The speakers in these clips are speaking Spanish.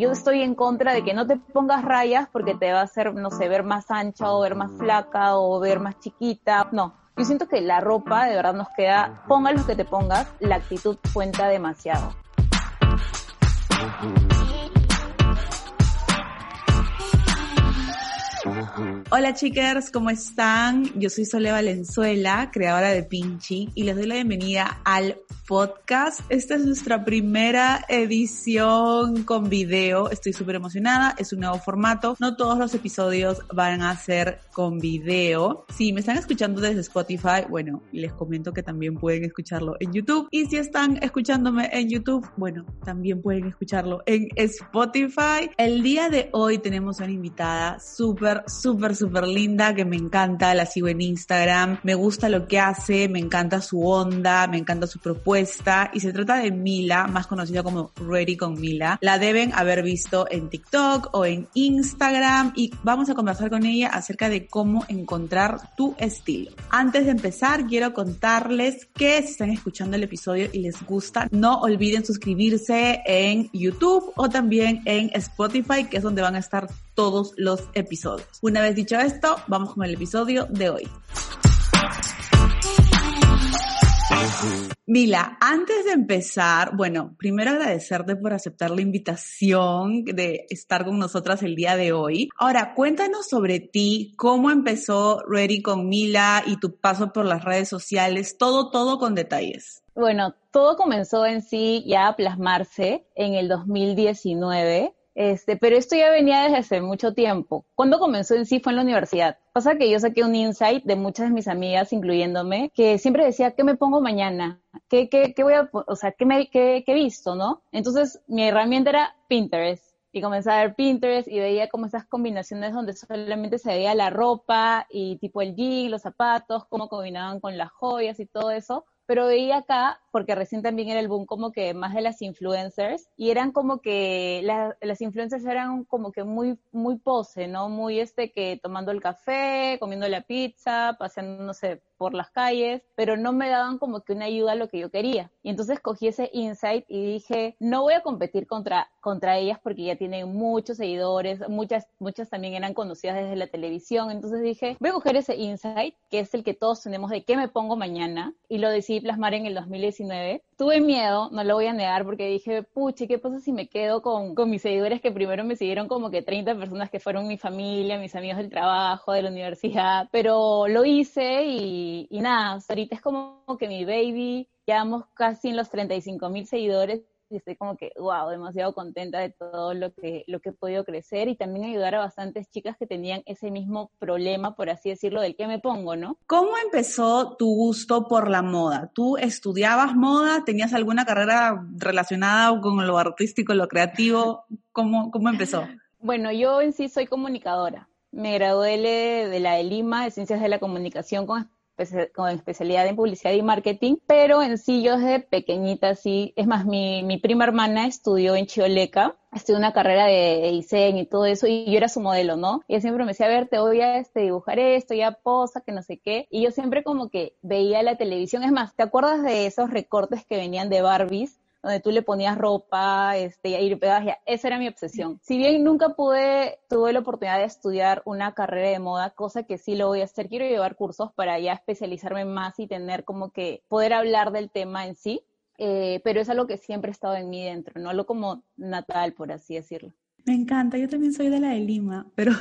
Yo estoy en contra de que no te pongas rayas porque te va a hacer, no sé, ver más ancha o ver más flaca o ver más chiquita. No, yo siento que la ropa de verdad nos queda, pongas lo que te pongas, la actitud cuenta demasiado. Hola chicas, ¿cómo están? Yo soy Sole Valenzuela, creadora de Pinchi, y les doy la bienvenida al podcast. Esta es nuestra primera edición con video. Estoy súper emocionada. Es un nuevo formato. No todos los episodios van a ser con video. Si me están escuchando desde Spotify, bueno, les comento que también pueden escucharlo en YouTube. Y si están escuchándome en YouTube, bueno, también pueden escucharlo en Spotify. El día de hoy tenemos una invitada súper, súper, súper linda que me encanta. La sigo en Instagram. Me gusta lo que hace, me encanta su onda, me encanta su propuesta y se trata de Mila, más conocida como Ready con Mila. La deben haber visto en TikTok o en Instagram y vamos a conversar con ella acerca de cómo encontrar tu estilo. Antes de empezar, quiero contarles que si están escuchando el episodio y les gusta, no olviden suscribirse en YouTube o también en Spotify, que es donde van a estar todos los episodios. Una vez dicho esto, vamos con el episodio de hoy. Mila, antes de empezar, bueno, primero agradecerte por aceptar la invitación de estar con nosotras el día de hoy. Ahora, cuéntanos sobre ti, cómo empezó Ready con Mila y tu paso por las redes sociales, todo, todo con detalles. Bueno, todo comenzó en sí ya a plasmarse en el 2019 este, pero esto ya venía desde hace mucho tiempo. Cuando comenzó en sí fue en la universidad. Pasa que yo saqué un insight de muchas de mis amigas, incluyéndome, que siempre decía, ¿qué me pongo mañana? ¿Qué, qué, qué voy a, o sea, qué, me, qué, qué he visto, no? Entonces, mi herramienta era Pinterest. Y comencé a ver Pinterest y veía como esas combinaciones donde solamente se veía la ropa y tipo el jean, los zapatos, cómo combinaban con las joyas y todo eso pero veía acá, porque recién también era el boom como que más de las influencers, y eran como que las influencers eran como que muy, muy pose, ¿no? Muy este que tomando el café, comiendo la pizza, paseando, no sé, por las calles, pero no me daban como que una ayuda a lo que yo quería. Y entonces cogí ese insight y dije, no voy a competir contra, contra ellas porque ya tienen muchos seguidores, muchas, muchas también eran conocidas desde la televisión. Entonces dije, voy a coger ese insight, que es el que todos tenemos de qué me pongo mañana, y lo decidí plasmar en el 2019. Tuve miedo, no lo voy a negar, porque dije, puche, ¿qué pasa si me quedo con, con mis seguidores que primero me siguieron como que 30 personas que fueron mi familia, mis amigos del trabajo, de la universidad? Pero lo hice y y, nada, ahorita es como que mi baby, llevamos casi en los 35 mil seguidores y estoy como que, wow, demasiado contenta de todo lo que, lo que he podido crecer y también ayudar a bastantes chicas que tenían ese mismo problema, por así decirlo, del que me pongo, ¿no? ¿Cómo empezó tu gusto por la moda? ¿Tú estudiabas moda? ¿Tenías alguna carrera relacionada con lo artístico, lo creativo? ¿Cómo, cómo empezó? Bueno, yo en sí soy comunicadora. Me gradué de la de Lima de Ciencias de la Comunicación con con especialidad en publicidad y marketing, pero en sí yo desde pequeñita sí, es más, mi, mi prima hermana estudió en Chioleca, estudió una carrera de diseño y todo eso, y yo era su modelo, ¿no? Y ella siempre me decía, a ver, te voy a este, dibujar esto, ya posa, que no sé qué, y yo siempre como que veía la televisión, es más, ¿te acuerdas de esos recortes que venían de Barbies? Donde tú le ponías ropa, este, y ya. esa era mi obsesión. Si bien nunca pude, tuve la oportunidad de estudiar una carrera de moda, cosa que sí lo voy a hacer, quiero llevar cursos para ya especializarme más y tener como que poder hablar del tema en sí, eh, pero es algo que siempre ha estado en mí dentro, no lo como natal, por así decirlo. Me encanta, yo también soy de la de Lima, pero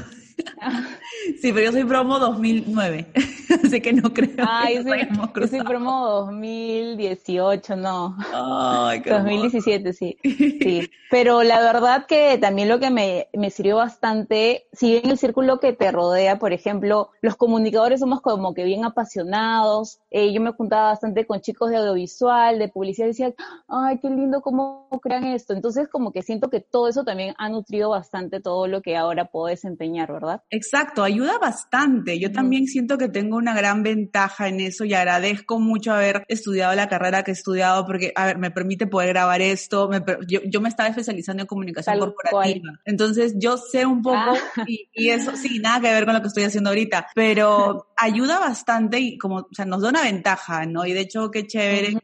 sí, pero yo soy promo 2009, así que no creo Ay, que yo soy promo 2018, no. Ay, qué 2017, sí. sí. Pero la verdad que también lo que me, me sirvió bastante, si bien el círculo que te rodea, por ejemplo, los comunicadores somos como que bien apasionados, eh, yo me juntaba bastante con chicos de audiovisual, de publicidad, y decía, ay, qué lindo cómo crean esto. Entonces como que siento que todo eso también ha nutrido bastante todo lo que ahora puedo desempeñar, ¿verdad? Exacto, ayuda bastante. Yo también siento que tengo una gran ventaja en eso y agradezco mucho haber estudiado la carrera que he estudiado porque, a ver, me permite poder grabar esto. yo, me estaba especializando en comunicación corporativa. Entonces, yo sé un poco ah. y, y, eso, sí, nada que ver con lo que estoy haciendo ahorita, pero ayuda bastante y como, o sea, nos da una ventaja, ¿no? Y de hecho, qué chévere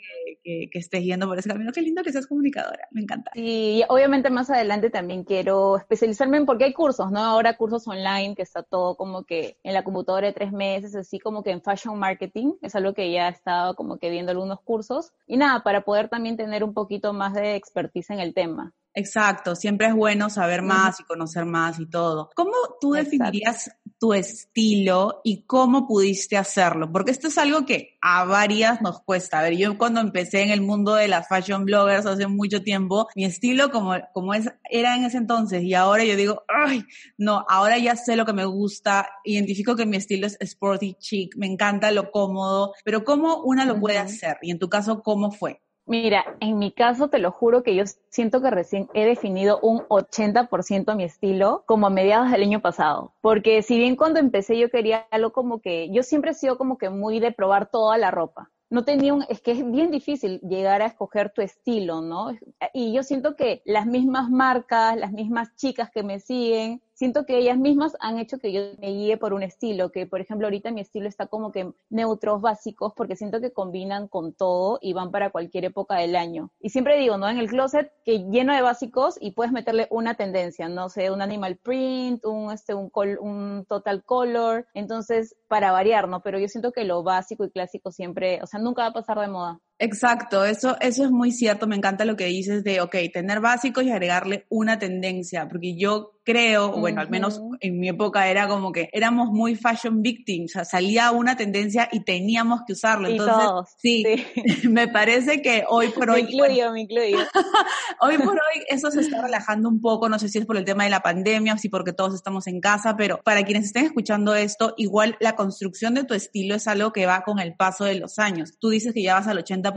que, que, estés yendo por ese camino. Qué lindo que seas comunicadora, me encanta. Y obviamente más adelante también quiero especializarme en, porque hay cursos, ¿no? Ahora cursos online, que está todo como que en la computadora de tres meses, así como que en fashion marketing, es algo que ya he estado como que viendo algunos cursos. Y nada, para poder también tener un poquito más de expertise en el tema. Exacto, siempre es bueno saber más y conocer más y todo. ¿Cómo tú definirías tu estilo y cómo pudiste hacerlo? Porque esto es algo que a varias nos cuesta. A ver, yo cuando empecé en el mundo de las fashion bloggers hace mucho tiempo, mi estilo como, como es, era en ese entonces y ahora yo digo, ay, no, ahora ya sé lo que me gusta, identifico que mi estilo es sporty chic, me encanta lo cómodo, pero ¿cómo una lo puede hacer? Y en tu caso, ¿cómo fue? Mira, en mi caso te lo juro que yo siento que recién he definido un 80% mi estilo como a mediados del año pasado. Porque si bien cuando empecé yo quería algo como que, yo siempre he sido como que muy de probar toda la ropa. No tenía un, es que es bien difícil llegar a escoger tu estilo, ¿no? Y yo siento que las mismas marcas, las mismas chicas que me siguen, siento que ellas mismas han hecho que yo me guíe por un estilo, que por ejemplo ahorita mi estilo está como que neutros básicos porque siento que combinan con todo y van para cualquier época del año. Y siempre digo, ¿no? En el closet que lleno de básicos y puedes meterle una tendencia, no sé, un animal print, un, este, un, un total color, entonces para variar, ¿no? Pero yo siento que lo básico y clásico siempre, o sea, nunca va a pasar de moda. Exacto, eso, eso es muy cierto, me encanta lo que dices de, ok, tener básicos y agregarle una tendencia, porque yo creo, bueno, al menos en mi época era como que éramos muy fashion victims, o sea, salía una tendencia y teníamos que usarlo. Entonces, sí, me parece que hoy por hoy... Me incluyo, me incluyo. hoy por hoy eso se está relajando un poco, no sé si es por el tema de la pandemia o si porque todos estamos en casa, pero para quienes estén escuchando esto, igual la construcción de tu estilo es algo que va con el paso de los años. Tú dices que ya vas al 80%,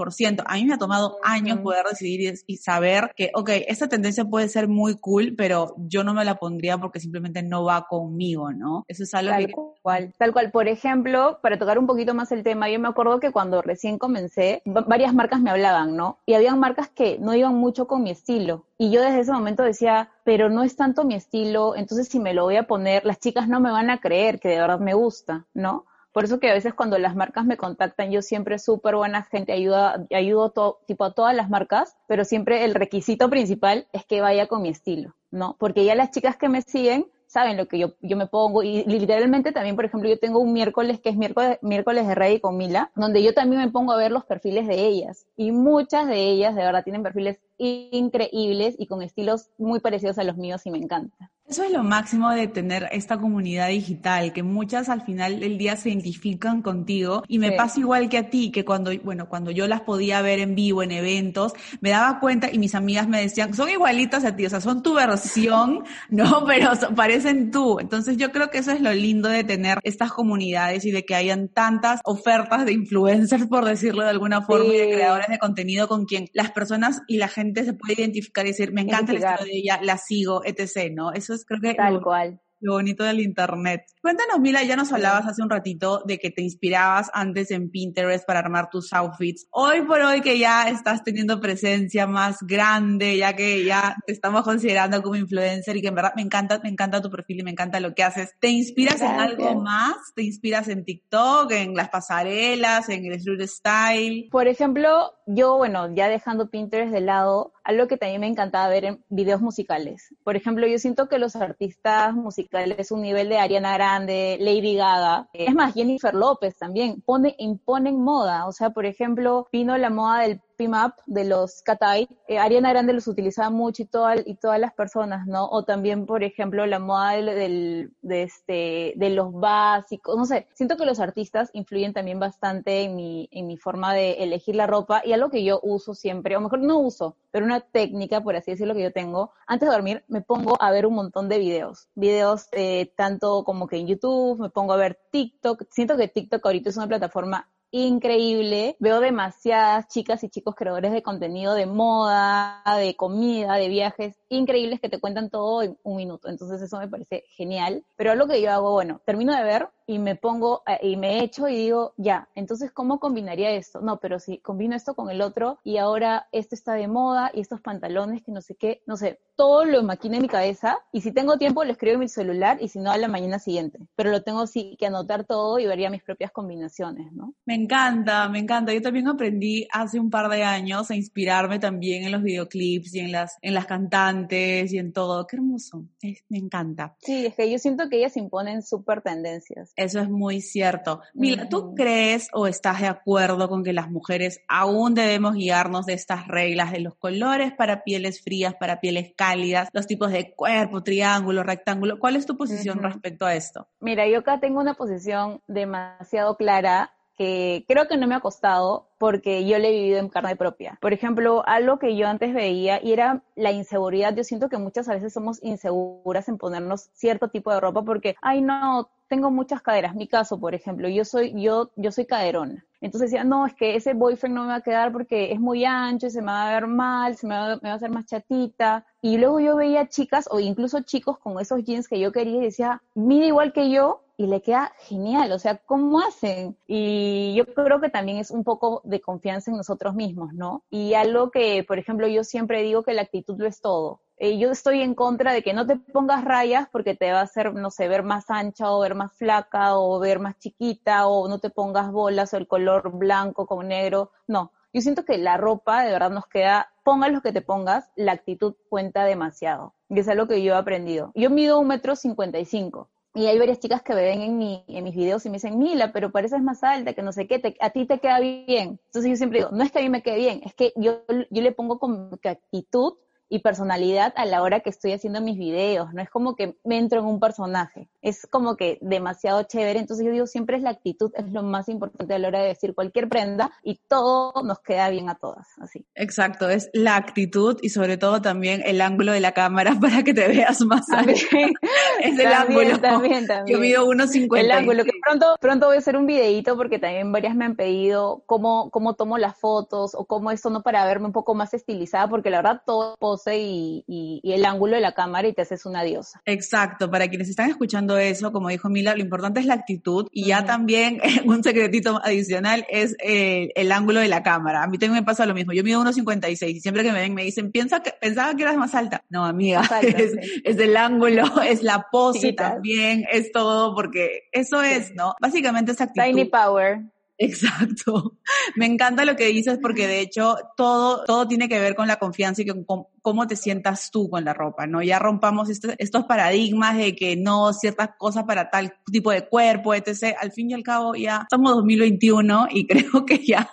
a mí me ha tomado años poder decidir y saber que, ok, esta tendencia puede ser muy cool, pero yo no me la pondría porque simplemente no va conmigo, ¿no? Eso es algo tal cual, tal cual. Por ejemplo, para tocar un poquito más el tema, yo me acuerdo que cuando recién comencé, varias marcas me hablaban, ¿no? Y habían marcas que no iban mucho con mi estilo. Y yo desde ese momento decía, pero no es tanto mi estilo, entonces si me lo voy a poner, las chicas no me van a creer que de verdad me gusta, ¿no? Por eso que a veces cuando las marcas me contactan, yo siempre súper buena gente, ayuda, ayudo tipo a todas las marcas, pero siempre el requisito principal es que vaya con mi estilo, ¿no? Porque ya las chicas que me siguen saben lo que yo, yo me pongo y literalmente también, por ejemplo, yo tengo un miércoles que es miércoles, miércoles de Rey con Mila, donde yo también me pongo a ver los perfiles de ellas y muchas de ellas de verdad tienen perfiles increíbles y con estilos muy parecidos a los míos y me encanta. Eso es lo máximo de tener esta comunidad digital, que muchas al final del día se identifican contigo y me pasa igual que a ti, que cuando, bueno, cuando yo las podía ver en vivo, en eventos, me daba cuenta y mis amigas me decían, son igualitas a ti, o sea, son tu versión, ¿no? Pero parecen tú. Entonces yo creo que eso es lo lindo de tener estas comunidades y de que hayan tantas ofertas de influencers, por decirlo de alguna forma, y de creadores de contenido con quien las personas y la gente se puede identificar y decir, me encanta el estilo de ella, la sigo, etc., ¿no? Eso creo que... Tal cual lo bonito del internet. Cuéntanos, Mila, ya nos hablabas hace un ratito de que te inspirabas antes en Pinterest para armar tus outfits. Hoy por hoy que ya estás teniendo presencia más grande, ya que ya te estamos considerando como influencer y que en verdad me encanta, me encanta tu perfil y me encanta lo que haces. ¿Te inspiras en algo más? ¿Te inspiras en TikTok, en las pasarelas, en el street style? Por ejemplo, yo, bueno, ya dejando Pinterest de lado, algo que también me encantaba ver en videos musicales. Por ejemplo, yo siento que los artistas musicales, un nivel de Ariana Grande, Lady Gaga, es más, Jennifer López también, pone, imponen moda. O sea, por ejemplo, vino la moda del Pimap de los Katai, eh, Ariana Grande los utilizaba mucho y, y todas las personas, ¿no? O también, por ejemplo, la moda del, de, este, de los básicos, no sé, siento que los artistas influyen también bastante en mi, en mi forma de elegir la ropa y algo que yo uso siempre, o mejor no uso, pero una técnica, por así decirlo, que yo tengo, antes de dormir me pongo a ver un montón de videos, videos eh, tanto como que en YouTube, me pongo a ver TikTok, siento que TikTok ahorita es una plataforma increíble. Veo demasiadas chicas y chicos creadores de contenido de moda, de comida, de viajes, increíbles que te cuentan todo en un minuto. Entonces eso me parece genial. Pero lo que yo hago, bueno, termino de ver y me pongo eh, y me echo y digo, ya, entonces ¿cómo combinaría esto? No, pero si combino esto con el otro y ahora esto está de moda y estos pantalones que no sé qué, no sé, todo lo maquina en mi cabeza y si tengo tiempo lo escribo en mi celular y si no a la mañana siguiente, pero lo tengo sí que anotar todo y vería mis propias combinaciones, ¿no? Me encanta, me encanta. Yo también aprendí hace un par de años a inspirarme también en los videoclips y en las en las cantantes y en todo. Qué hermoso. me encanta. Sí, es que yo siento que ellas imponen súper tendencias. Eso es muy cierto. Mira, ¿tú crees o estás de acuerdo con que las mujeres aún debemos guiarnos de estas reglas de los colores para pieles frías, para pieles cálidas, los tipos de cuerpo, triángulo, rectángulo? ¿Cuál es tu posición respecto a esto? Mira, yo acá tengo una posición demasiado clara que creo que no me ha costado porque yo le he vivido en carne propia. Por ejemplo, algo que yo antes veía y era la inseguridad. Yo siento que muchas veces somos inseguras en ponernos cierto tipo de ropa porque, ay no, tengo muchas caderas. Mi caso, por ejemplo, yo soy, yo, yo soy caderona. Entonces decía, no, es que ese boyfriend no me va a quedar porque es muy ancho y se me va a ver mal, se me va, me va a hacer más chatita. Y luego yo veía chicas o incluso chicos con esos jeans que yo quería y decía, mide igual que yo y le queda genial. O sea, ¿cómo hacen? Y yo creo que también es un poco de confianza en nosotros mismos, ¿no? Y algo que, por ejemplo, yo siempre digo que la actitud lo es todo. Eh, yo estoy en contra de que no te pongas rayas porque te va a hacer, no sé, ver más ancha o ver más flaca o ver más chiquita o no te pongas bolas o el color blanco con negro. No, yo siento que la ropa de verdad nos queda, pongas lo que te pongas, la actitud cuenta demasiado. Y es algo que yo he aprendido. Yo mido un metro cincuenta y cinco. Y hay varias chicas que ven en, mi, en mis videos y me dicen, Mila, pero pareces más alta, que no sé qué, a ti te queda bien. Entonces yo siempre digo, no es que a mí me quede bien, es que yo, yo le pongo como actitud y personalidad a la hora que estoy haciendo mis videos, no es como que me entro en un personaje, es como que demasiado chévere, entonces yo digo siempre es la actitud, es lo más importante a la hora de decir cualquier prenda y todo nos queda bien a todas, así. Exacto, es la actitud y sobre todo también el ángulo de la cámara para que te veas más alto. es el ángulo. También, también. Yo mido 1.50. El ángulo, que pronto, pronto voy a hacer un videito porque también varias me han pedido cómo, cómo tomo las fotos o cómo esto no para verme un poco más estilizada, porque la verdad todo y, el ángulo de la cámara y te haces una diosa. Exacto, para quienes están escuchando eso, como dijo Mila, lo importante es la actitud y ya también un secretito adicional es eh, el ángulo de la cámara. A mí también me pasa lo mismo, yo mido 1,56 y siempre que me ven me dicen, Piensa que, pensaba que eras más alta. No, amiga, es, el ángulo, es la pose también, es todo, porque eso es, ¿no? Básicamente es actitud. Tiny power. Exacto. Me encanta lo que dices porque de hecho todo, todo tiene que ver con la confianza y con, cómo te sientas tú con la ropa, ¿no? Ya rompamos estos paradigmas de que no, ciertas cosas para tal tipo de cuerpo, etc. Al fin y al cabo ya estamos 2021 y creo que ya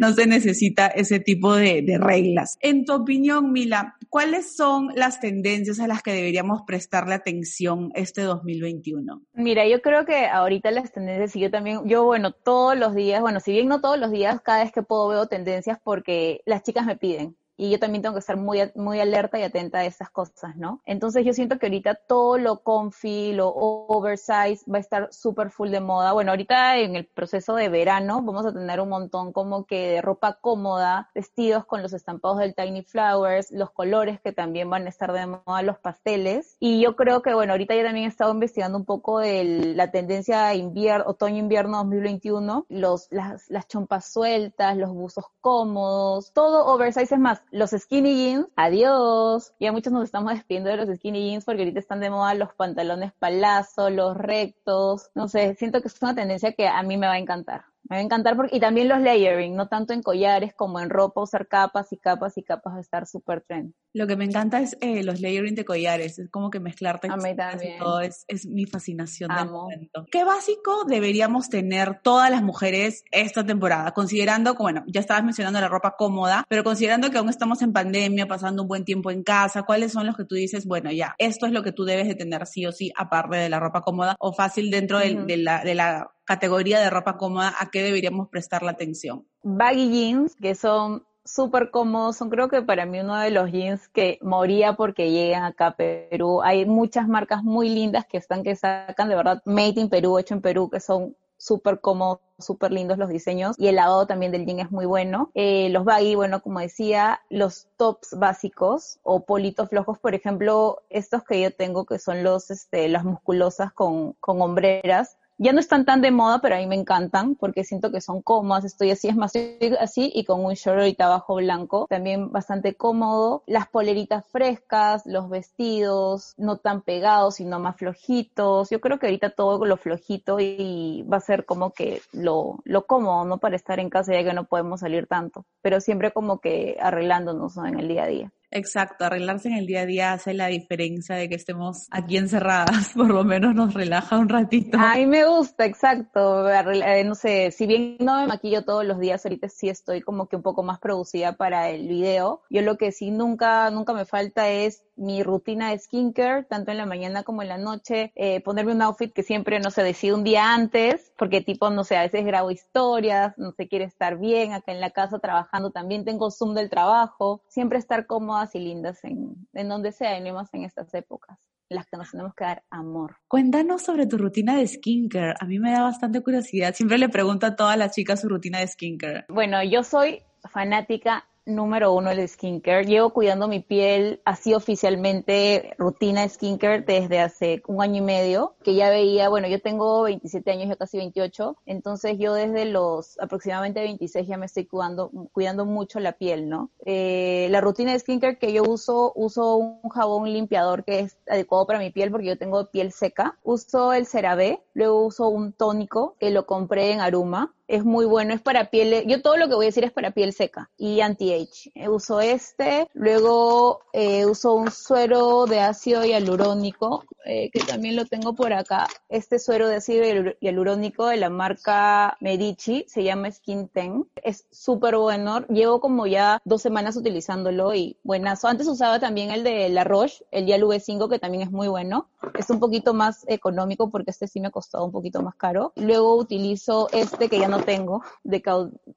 no se necesita ese tipo de, de reglas. En tu opinión, Mila, ¿cuáles son las tendencias a las que deberíamos prestarle atención este 2021? Mira, yo creo que ahorita las tendencias, y yo también, yo bueno, todos los días, bueno, si bien no todos los días, cada vez que puedo veo tendencias porque las chicas me piden y yo también tengo que estar muy, muy alerta y atenta a esas cosas, ¿no? Entonces yo siento que ahorita todo lo comfy, lo oversize va a estar súper full de moda. Bueno, ahorita en el proceso de verano vamos a tener un montón como que de ropa cómoda, vestidos con los estampados del Tiny Flowers, los colores que también van a estar de moda, los pasteles. Y yo creo que, bueno, ahorita ya también he estado investigando un poco de la tendencia invierno, otoño-invierno 2021, los, las, las chompas sueltas, los buzos cómodos, todo oversize es más los skinny jeans, adiós. Ya muchos nos estamos despidiendo de los skinny jeans porque ahorita están de moda los pantalones palazo, los rectos. No sé, siento que es una tendencia que a mí me va a encantar. Me va a encantar porque, y también los layering, no tanto en collares como en ropa, usar capas y capas y capas va a estar súper trend. Lo que me encanta es eh, los layering de collares, es como que mezclarte a mí también. todo, es, es mi fascinación del momento. ¿Qué básico deberíamos tener todas las mujeres esta temporada? Considerando, bueno, ya estabas mencionando la ropa cómoda, pero considerando que aún estamos en pandemia, pasando un buen tiempo en casa, ¿cuáles son los que tú dices, bueno, ya, esto es lo que tú debes de tener sí o sí, aparte de la ropa cómoda o fácil dentro de, la, de la categoría de ropa cómoda, ¿a qué deberíamos prestar la atención? Baggy jeans, que son súper cómodos, son creo que para mí uno de los jeans que moría porque llegan acá a Perú. Hay muchas marcas muy lindas que están que sacan de verdad made in Perú, hecho en Perú, que son súper cómodos, súper lindos los diseños y el lavado también del jean es muy bueno. Eh, los baggy, bueno, como decía, los tops básicos o politos flojos, por ejemplo, estos que yo tengo que son los, este, las musculosas con, con hombreras, ya no están tan de moda, pero a mí me encantan porque siento que son cómodas. Estoy así, es más así y con un short ahorita abajo blanco, también bastante cómodo. Las poleritas frescas, los vestidos no tan pegados, sino más flojitos. Yo creo que ahorita todo lo flojito y va a ser como que lo, lo cómodo, ¿no? Para estar en casa ya que no podemos salir tanto, pero siempre como que arreglándonos en el día a día. Exacto, arreglarse en el día a día hace la diferencia de que estemos aquí encerradas, por lo menos nos relaja un ratito. A me gusta, exacto, eh, no sé, si bien no me maquillo todos los días, ahorita sí estoy como que un poco más producida para el video, yo lo que sí nunca, nunca me falta es mi rutina de skincare, tanto en la mañana como en la noche, eh, ponerme un outfit que siempre, no se decide un día antes, porque tipo, no sé, a veces grabo historias, no sé, quiere estar bien, acá en la casa trabajando también tengo Zoom del trabajo, siempre estar cómodas y lindas en, en donde sea, y más en estas épocas las que nos tenemos que dar amor. Cuéntanos sobre tu rutina de skincare. A mí me da bastante curiosidad. Siempre le pregunto a todas las chicas su rutina de skincare. Bueno, yo soy fanática número uno el skincare. Llevo cuidando mi piel así oficialmente, rutina skincare desde hace un año y medio, que ya veía, bueno, yo tengo 27 años, ya casi 28, entonces yo desde los aproximadamente 26 ya me estoy cuidando, cuidando mucho la piel, ¿no? Eh, la rutina de skincare que yo uso, uso un jabón limpiador que es adecuado para mi piel porque yo tengo piel seca. Uso el CeraVe, luego uso un tónico que lo compré en Aruma, es muy bueno, es para piel, yo todo lo que voy a decir es para piel seca y anti-age. Eh, uso este, luego eh, uso un suero de ácido hialurónico, eh, que también lo tengo por acá. Este suero de ácido hialurónico de la marca Medici, se llama Skin Ten. Es súper bueno, llevo como ya dos semanas utilizándolo y buenazo. Antes usaba también el de La Roche, el Yalu V5, que también es muy bueno. Es un poquito más económico porque este sí me costó un poquito más caro. Luego utilizo este que ya no tengo, de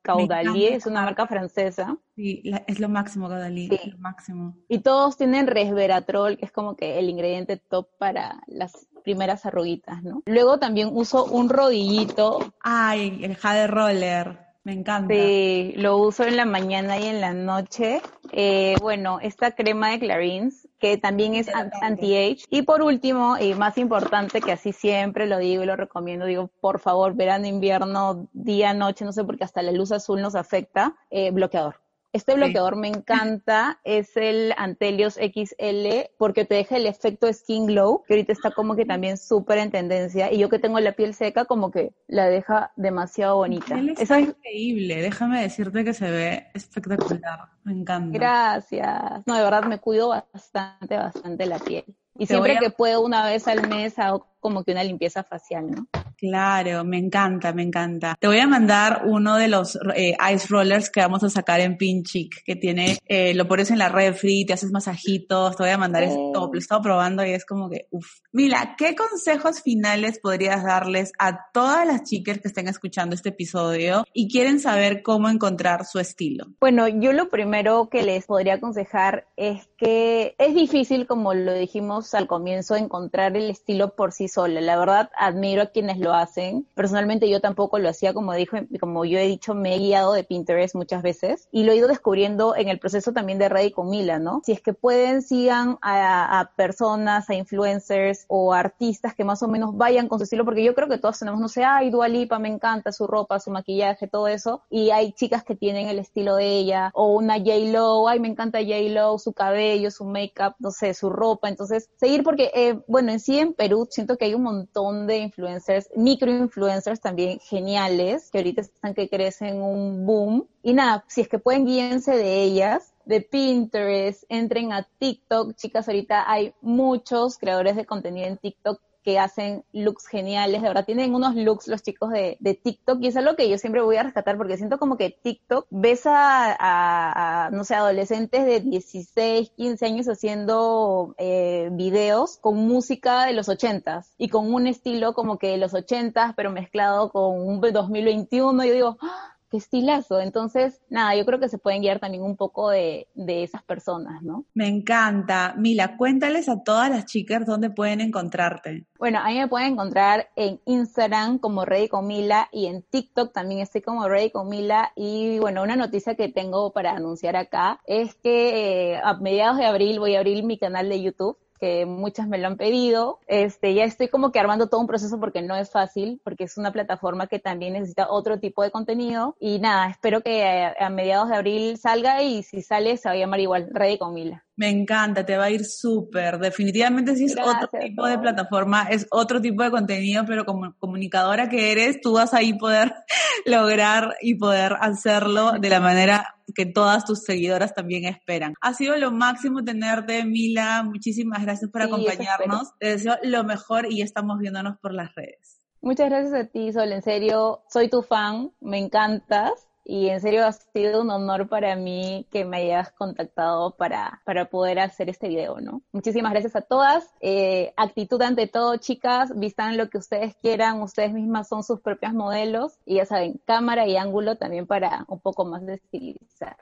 Caudalier, es una marca francesa. Sí, es lo máximo Caudalier, lo máximo. Y todos tienen resveratrol, que es como que el ingrediente top para las primeras arruguitas, ¿no? Luego también uso un rodillito. Ay, el Jade Roller. Me encanta. Sí, lo uso en la mañana y en la noche. Eh, bueno, esta crema de Clarins, que también es anti-age. Y por último, y más importante, que así siempre lo digo y lo recomiendo, digo, por favor, verano, invierno, día, noche, no sé, porque hasta la luz azul nos afecta, eh, bloqueador. Este bloqueador me encanta, es el Antelios XL porque te deja el efecto skin glow, que ahorita está como que también súper en tendencia, y yo que tengo la piel seca como que la deja demasiado bonita. Es increíble, déjame decirte que se ve espectacular, me encanta. Gracias. No, de verdad me cuido bastante, bastante la piel. Y siempre que puedo una vez al mes hago como que una limpieza facial, ¿no? Claro, me encanta, me encanta. Te voy a mandar uno de los eh, ice rollers que vamos a sacar en Pinchic, que tiene, eh, lo pones en la refri, te haces masajitos, te voy a mandar ese top, lo he estado probando y es como que, uff. Mila, ¿qué consejos finales podrías darles a todas las chicas que estén escuchando este episodio y quieren saber cómo encontrar su estilo? Bueno, yo lo primero que les podría aconsejar es que es difícil, como lo dijimos al comienzo, encontrar el estilo por sí sola. La verdad, admiro a quienes lo hacen. Personalmente yo tampoco lo hacía, como dijo, como yo he dicho, me he guiado de Pinterest muchas veces y lo he ido descubriendo en el proceso también de Ready con Mila, ¿no? Si es que pueden, sigan a, personas, a influencers o artistas que más o menos vayan con su estilo, porque yo creo que todos tenemos, no sé, ay, Dualipa, me encanta su ropa, su maquillaje, todo eso, y hay chicas que tienen el estilo de ella, o una J-Lo, ay, me encanta J-Lo, su cabello, su make-up, no sé, su ropa, entonces, seguir porque, eh, bueno, en sí en Perú siento que hay un montón de influencers, microinfluencers también geniales, que ahorita están que crecen un boom. Y nada, si es que pueden guíense de ellas, de Pinterest, entren a TikTok, chicas, ahorita hay muchos creadores de contenido en TikTok que hacen looks geniales, de verdad tienen unos looks los chicos de, de, TikTok y es algo que yo siempre voy a rescatar porque siento como que TikTok ves a, no sé, adolescentes de 16, 15 años haciendo eh, videos con música de los 80s y con un estilo como que de los 80s pero mezclado con un 2021, yo digo, ¡Ah! Qué estilazo. Entonces, nada, yo creo que se pueden guiar también un poco de, de esas personas, ¿no? Me encanta. Mila, cuéntales a todas las chicas dónde pueden encontrarte. Bueno, a mí me pueden encontrar en Instagram como Ready con Mila y en TikTok también estoy como Ready con Mila. Y bueno, una noticia que tengo para anunciar acá es que eh, a mediados de abril voy a abrir mi canal de YouTube que muchas me lo han pedido. Este, ya estoy como que armando todo un proceso porque no es fácil, porque es una plataforma que también necesita otro tipo de contenido. Y nada, espero que a, mediados de abril salga y si sale se va a llamar igual, Ready con Mila. Me encanta, te va a ir súper. Definitivamente si es otro tipo de plataforma, es otro tipo de contenido, pero como comunicadora que eres, tú vas ahí poder lograr y poder hacerlo de la manera que todas tus seguidoras también esperan. Ha sido lo máximo tenerte, Mila. Muchísimas gracias por acompañarnos. Te deseo lo mejor y estamos viéndonos por las redes. Muchas gracias a ti, Sol. En serio, soy tu fan, me encantas y en serio ha sido un honor para mí que me hayas contactado para, para poder hacer este video, ¿no? Muchísimas gracias a todas. Eh, actitud ante todo, chicas, vistan lo que ustedes quieran, ustedes mismas son sus propios modelos y ya saben, cámara y ángulo también para un poco más de estilizar.